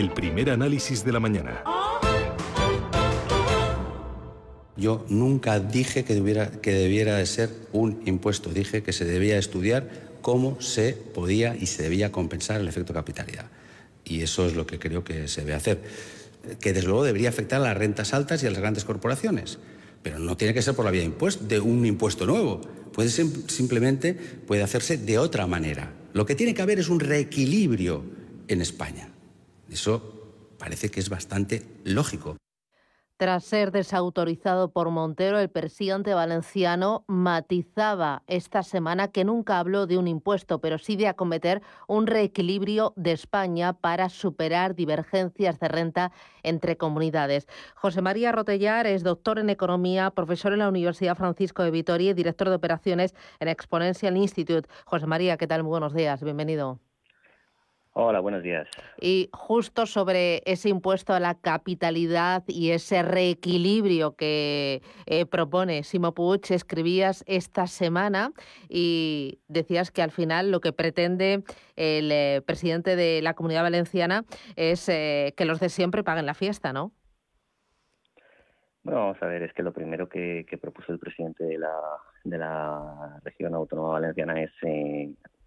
el primer análisis de la mañana. Yo nunca dije que debiera, que debiera de ser un impuesto, dije que se debía estudiar cómo se podía y se debía compensar el efecto capitalidad. Y eso es lo que creo que se debe hacer. Que desde luego debería afectar a las rentas altas y a las grandes corporaciones. Pero no tiene que ser por la vía de, de un impuesto nuevo. Puede ser, simplemente puede hacerse de otra manera. Lo que tiene que haber es un reequilibrio en España. Eso parece que es bastante lógico. Tras ser desautorizado por Montero, el presidente valenciano matizaba esta semana que nunca habló de un impuesto, pero sí de acometer un reequilibrio de España para superar divergencias de renta entre comunidades. José María Rotellar es doctor en economía, profesor en la Universidad Francisco de Vitoria y director de operaciones en Exponential Institute. José María, ¿qué tal? Muy buenos días, bienvenido. Hola, buenos días. Y justo sobre ese impuesto a la capitalidad y ese reequilibrio que eh, propone Simo Puig, escribías esta semana y decías que al final lo que pretende el eh, presidente de la Comunidad Valenciana es eh, que los de siempre paguen la fiesta, ¿no? Bueno, vamos a ver, es que lo primero que, propuso el presidente de la, de la región autónoma valenciana es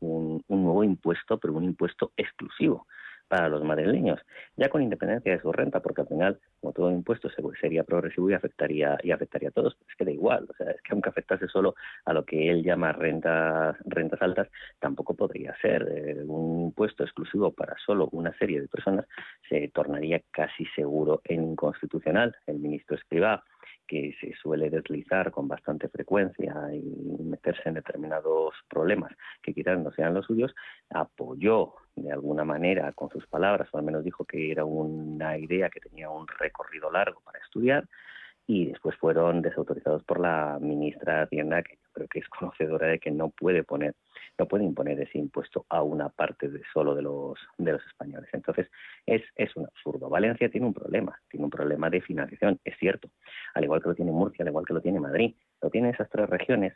un, nuevo impuesto, pero un impuesto exclusivo para los madrileños, ya con independencia de su renta, porque al final, como todo impuesto sería progresivo y afectaría y afectaría a todos, es que da igual, o sea, es que aunque afectase solo a lo que él llama rentas rentas altas, tampoco podría ser eh, un impuesto exclusivo para solo una serie de personas, se tornaría casi seguro en inconstitucional. El ministro Escribá que se suele deslizar con bastante frecuencia y meterse en determinados problemas que quizás no sean los suyos, apoyó de alguna manera con sus palabras, o al menos dijo que era una idea que tenía un recorrido largo para estudiar, y después fueron desautorizados por la ministra de Hacienda, que creo que es conocedora de que no puede poner, no puede imponer ese impuesto a una parte de solo de los de los españoles. Entonces es, es un absurdo. Valencia tiene un problema, tiene un problema de financiación, es cierto, al igual que lo tiene Murcia, al igual que lo tiene Madrid, lo tienen esas tres regiones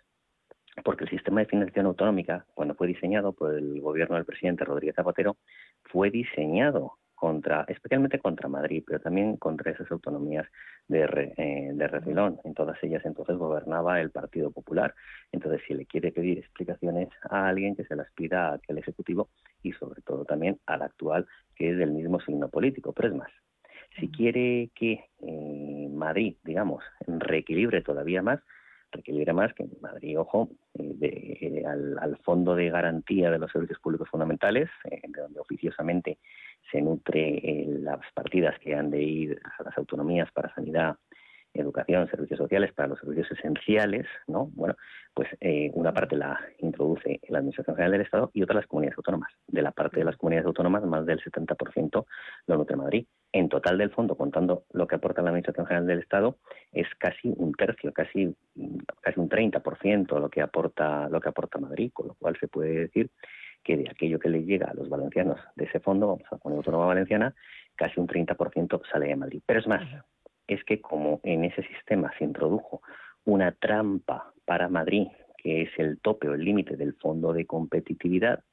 porque el sistema de financiación autonómica, cuando fue diseñado por el gobierno del presidente Rodríguez Zapatero, fue diseñado contra, especialmente contra Madrid, pero también contra esas autonomías de, eh, de refilón. En todas ellas entonces gobernaba el Partido Popular. Entonces, si le quiere pedir explicaciones a alguien, que se las pida a aquel Ejecutivo y sobre todo también al actual, que es del mismo signo político. Pero es más, si quiere que eh, Madrid, digamos, reequilibre todavía más, requeriría más que Madrid, ojo, eh, de, al, al, Fondo de Garantía de los Servicios Públicos Fundamentales, de donde oficiosamente se nutre eh, las partidas que han de ir a las autonomías para sanidad, educación, servicios sociales, para los servicios esenciales, ¿no? Bueno, pues eh, una parte la introduce la Administración General del Estado y otra las comunidades autónomas. De la parte de las comunidades autónomas, más del 70% lo nutre Madrid. En total del fondo, contando lo que aporta la Administración General del Estado, es casi un tercio, casi, casi un 30% lo que aporta lo que aporta Madrid, con lo cual se puede decir que de aquello que le llega a los valencianos de ese fondo, vamos a poner autónoma valenciana, casi un 30% sale de Madrid. Pero es más, es que como en ese sistema se introdujo una trampa para Madrid, que es el tope o el límite del fondo de competitividad,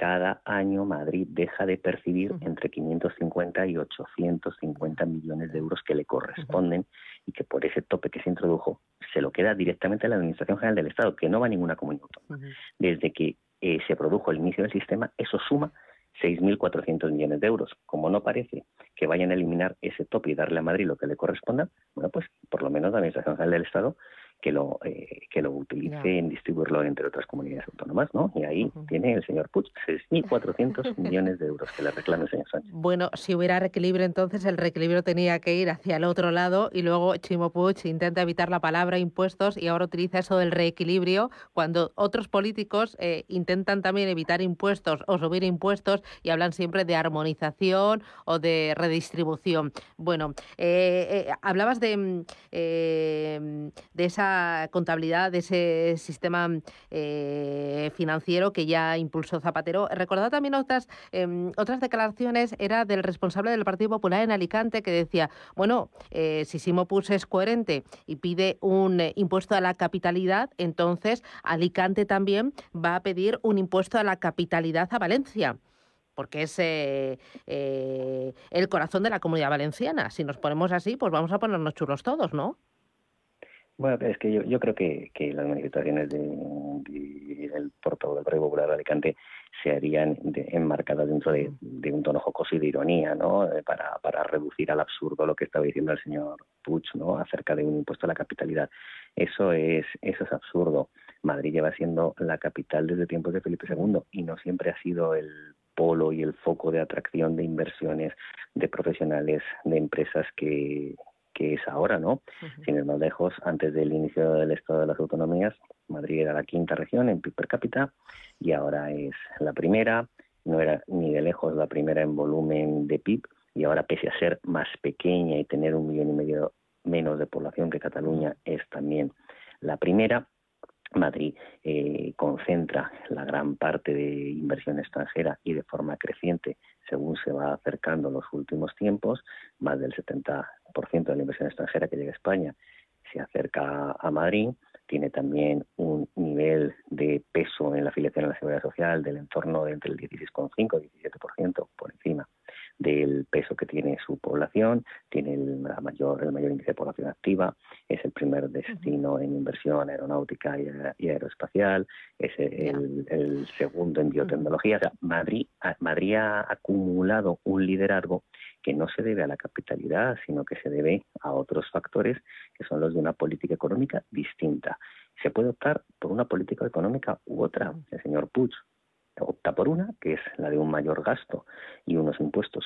cada año Madrid deja de percibir entre 550 y 850 millones de euros que le corresponden y que por ese tope que se introdujo se lo queda directamente a la Administración General del Estado, que no va a ninguna comunidad autónoma. Desde que eh, se produjo el inicio del sistema, eso suma 6.400 millones de euros. Como no parece que vayan a eliminar ese tope y darle a Madrid lo que le corresponda, bueno, pues por lo menos la Administración General del Estado que lo eh, que lo utilice en distribuirlo entre otras comunidades autónomas, ¿no? Y ahí tiene el señor Puig 6.400 millones de euros que le reclama el señor Sánchez. Bueno, si hubiera reequilibrio entonces el reequilibrio tenía que ir hacia el otro lado y luego Chimo Puig intenta evitar la palabra impuestos y ahora utiliza eso del reequilibrio cuando otros políticos eh, intentan también evitar impuestos o subir impuestos y hablan siempre de armonización o de redistribución. Bueno, eh, hablabas de, mm, de esa contabilidad, de ese sistema eh, financiero que ya impulsó Zapatero. Recordad también otras, em, otras declaraciones, era del responsable del Partido Popular en Alicante que decía, bueno, eh, si Simo Pus es coherente y pide un eh, impuesto a la capitalidad, entonces Alicante también va a pedir un impuesto a la capitalidad a Valencia porque es eh, el corazón de la comunidad valenciana. Si nos ponemos así, pues vamos a ponernos chulos todos, ¿no? Bueno, es que yo, creo que, las manifestaciones del de, portavoz del Partido Popular de Alicante se harían enmarcadas dentro de, un tono jocoso y de ironía, ¿no? Eh, para, para reducir al absurdo lo que estaba diciendo el señor Puig, ¿no? Acerca de un impuesto a la capitalidad. Eso es, eso es absurdo. Madrid lleva siendo la capital desde tiempos de Felipe II y no siempre ha sido el polo y el foco de atracción de inversiones de profesionales, de empresas que, que es ahora, ¿no? Sin ir más lejos, antes del inicio del Estado de las Autonomías, Madrid era la quinta región en PIB per cápita y ahora es la primera, no era ni de lejos la primera en volumen de PIB y ahora pese a ser más pequeña y tener un millón y medio menos de población que Cataluña es también la primera. Madrid eh, concentra la gran parte de inversión extranjera y de forma creciente según se va acercando los últimos tiempos, más del 70% de la inversión extranjera que llega a España se acerca a Madrid, tiene también un nivel de peso en la afiliación a la seguridad social del entorno de entre el 16,5 y 17% por encima del peso que tiene su población, tiene el mayor, el mayor índice de población activa, es el primer destino en inversión aeronáutica y, aeroespacial, es el, segundo en biotecnología. Madrid, Madrid ha acumulado un liderazgo que no se debe a la capitalidad, sino que se debe a otros factores que son los de una política económica distinta. Se puede optar por una política económica u otra. El señor Puig opta por una, que es la de un mayor gasto y unos impuestos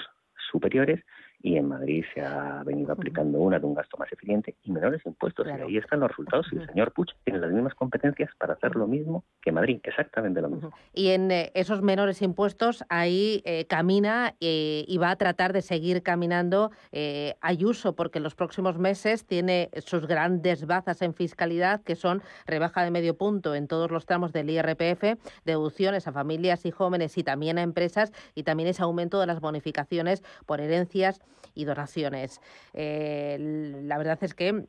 superiores, y en Madrid se ha venido aplicando una de un gasto más eficiente y menores impuestos. Y ahí están los resultados. Y el señor Puig tiene las mismas competencias para hacer lo mismo que Madrid, exactamente lo mismo. Y en eh, esos menores impuestos, ahí eh, camina eh, y va a tratar de seguir caminando Ayuso, porque en los próximos meses tiene sus grandes bazas en fiscalidad, que son rebaja de medio punto en todos los tramos del IRPF, deducciones a familias y jóvenes y también a empresas, y también ese aumento de las bonificaciones por herencias y donaciones. Eh, la verdad es que,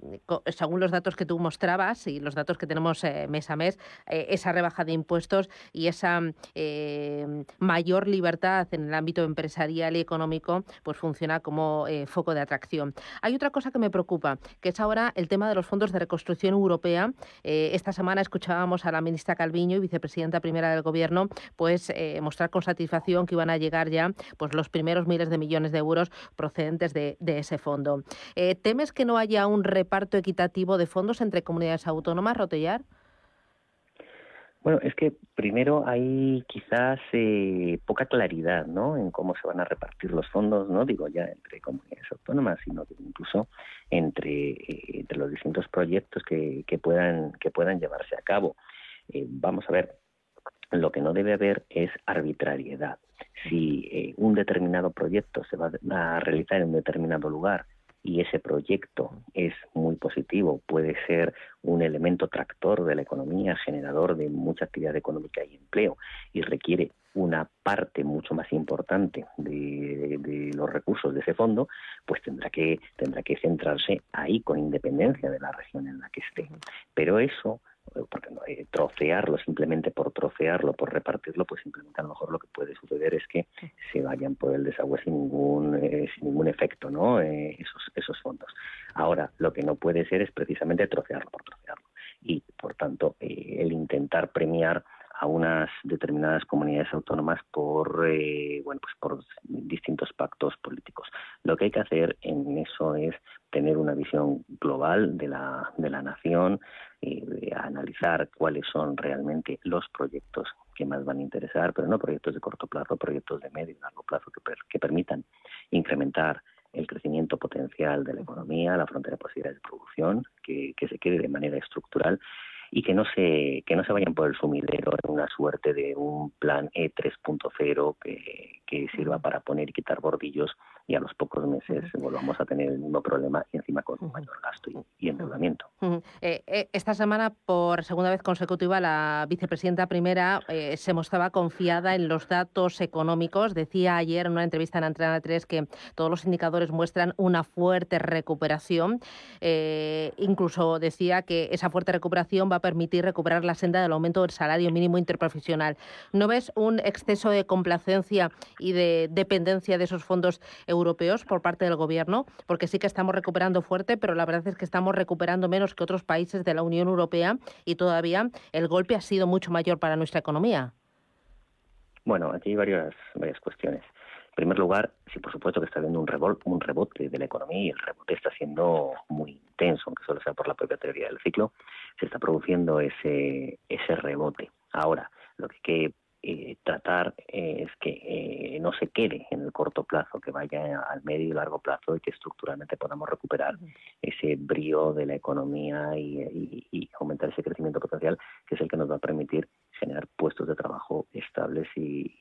según los datos que tú mostrabas y los datos que tenemos eh, mes a mes, eh, esa rebaja de impuestos y esa mayor libertad en el ámbito empresarial y económico, pues funciona como foco de atracción. Hay otra cosa que me preocupa, que es ahora el tema de los fondos de reconstrucción europea. esta semana escuchábamos a la ministra Calviño y vicepresidenta primera del Gobierno, pues mostrar con satisfacción que iban a llegar ya pues los primeros miles de millones de euros procedentes de, ese fondo. Eh, ¿Temes que no haya un reparto equitativo de fondos entre comunidades autónomas, Rotellar? Bueno, es que primero hay quizás eh, poca claridad ¿no? en cómo se van a repartir los fondos, no digo ya entre comunidades autónomas, sino incluso entre, eh, entre los distintos proyectos que, puedan, que puedan llevarse a cabo. vamos a ver, lo que no debe haber es arbitrariedad. Si eh, un determinado proyecto se va a realizar en un determinado lugar y ese proyecto es muy positivo, puede ser un elemento tractor de la economía, generador de mucha actividad económica y empleo, y requiere una parte mucho más importante de, de, los recursos de ese fondo, pues tendrá que tendrá que centrarse ahí con independencia de la región en la que esté. Pero eso porque eh, trocearlo simplemente por trocearlo, por repartirlo, pues simplemente a lo mejor lo que puede suceder es que se vayan por el desagüe sin ningún, eh, sin ningún efecto, ¿no? Eh, esos, esos fondos. Ahora, lo que no puede ser es precisamente trocearlo por trocearlo. Y, por tanto, el intentar premiar a unas determinadas comunidades autónomas por eh, bueno pues por distintos pactos políticos. Lo que hay que hacer en eso es tener una visión global de la de la nación y analizar cuáles son realmente los proyectos que más van a interesar, pero no proyectos de corto plazo, proyectos de medio y largo plazo que, que permitan incrementar el crecimiento potencial de la economía, la frontera de posibilidades de producción, que, que se quede de manera estructural y que no se que no se vayan por el sumidero en una suerte de un plan E 3.0 que, que sirva para poner y quitar bordillos y a los pocos meses volvamos a tener el mismo problema y encima con un mayor gasto y, endeudamiento. Eh, eh, esta semana, por segunda vez consecutiva, la vicepresidenta primera eh, se mostraba confiada en los datos económicos. Decía ayer en una entrevista en Antena 3 que todos los indicadores muestran una fuerte recuperación. incluso decía que esa fuerte recuperación va a permitir recuperar la senda del aumento del salario mínimo interprofesional. ¿No ves un exceso de complacencia y de dependencia de esos fondos europeos por parte del Gobierno? Porque sí que estamos recuperando fuerte, pero la verdad es que estamos recuperando menos que otros países de la Unión Europea y todavía el golpe ha sido mucho mayor para nuestra economía. Bueno, aquí hay varias, varias cuestiones. En primer lugar, sí, por supuesto que está habiendo un, un rebote de la economía y el rebote está siendo muy intenso, aunque solo sea por la propia teoría del ciclo, se está produciendo ese, ese rebote. Ahora, lo que hay que eh, tratar es que eh, no se quede en el corto plazo, que vaya al medio y largo plazo y que estructuralmente podamos recuperar ese brío de la economía y, y, aumentar ese crecimiento potencial, que es el que nos va a permitir generar puestos de trabajo estables y,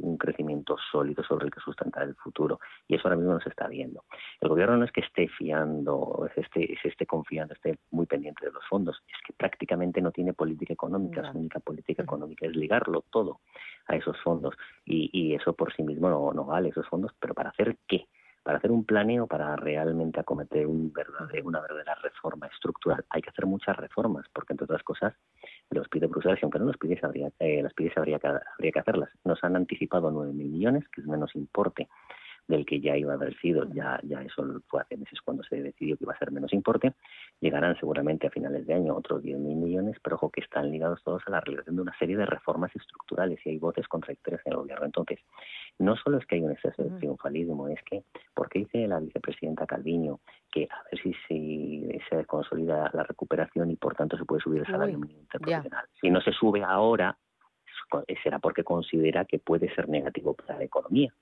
un crecimiento sólido sobre el que sustentar el futuro. Y eso ahora mismo no se está viendo. El gobierno no es que esté fiando, es esté, se esté confiando, esté muy pendiente de los fondos, es que prácticamente no tiene política económica. Su única política económica es ligarlo todo a esos fondos. Y, eso por sí mismo no, no vale, esos fondos, pero ¿para hacer qué? para hacer un planeo, para realmente acometer un verdadero, una verdadera reforma estructural, hay que hacer muchas reformas, porque entre otras cosas los pide Bruselas y aunque no los pidiese, habría, eh, las pidiese habría, que, habría que hacerlas. Nos han anticipado 9.000 millones, que es menos importe del que ya iba a haber sido, ya, ya eso fue hace meses cuando se decidió que iba a ser menos importe, llegarán seguramente a finales de año otros 10.000 millones, pero ojo que están ligados todos a la realización de una serie de reformas estructurales y hay voces contradictorias en el gobierno. Entonces, no solo es que hay un exceso de triunfalismo, es que, porque dice la vicepresidenta Calviño que a ver si, se consolida la recuperación y por tanto se puede subir el salario mínimo interprofesional. Si no se sube ahora, será porque considera que puede ser negativo para la economía.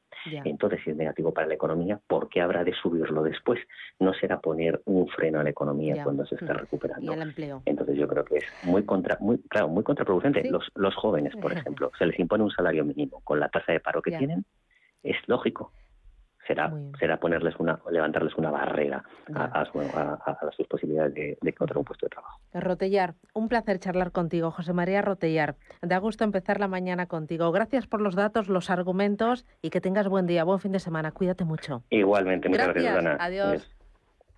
Entonces, si es negativo para la economía, ¿por qué habrá de subirlo después? No será poner un freno a la economía cuando se está mm. recuperando. Entonces, yo creo que es muy contra, muy claro, muy contraproducente. Los, los jóvenes, por ejemplo, se les impone un salario mínimo con la tasa de paro que tienen, es lógico será, será ponerles una, levantarles una barrera a, sus posibilidades de, de, encontrar un puesto de trabajo. Rotellar, un placer charlar contigo, José María Rotellar. Da gusto empezar la mañana contigo. Gracias por los datos, los argumentos y que tengas buen día, buen fin de semana. Cuídate mucho. Igualmente, muchas gracias, Adiós.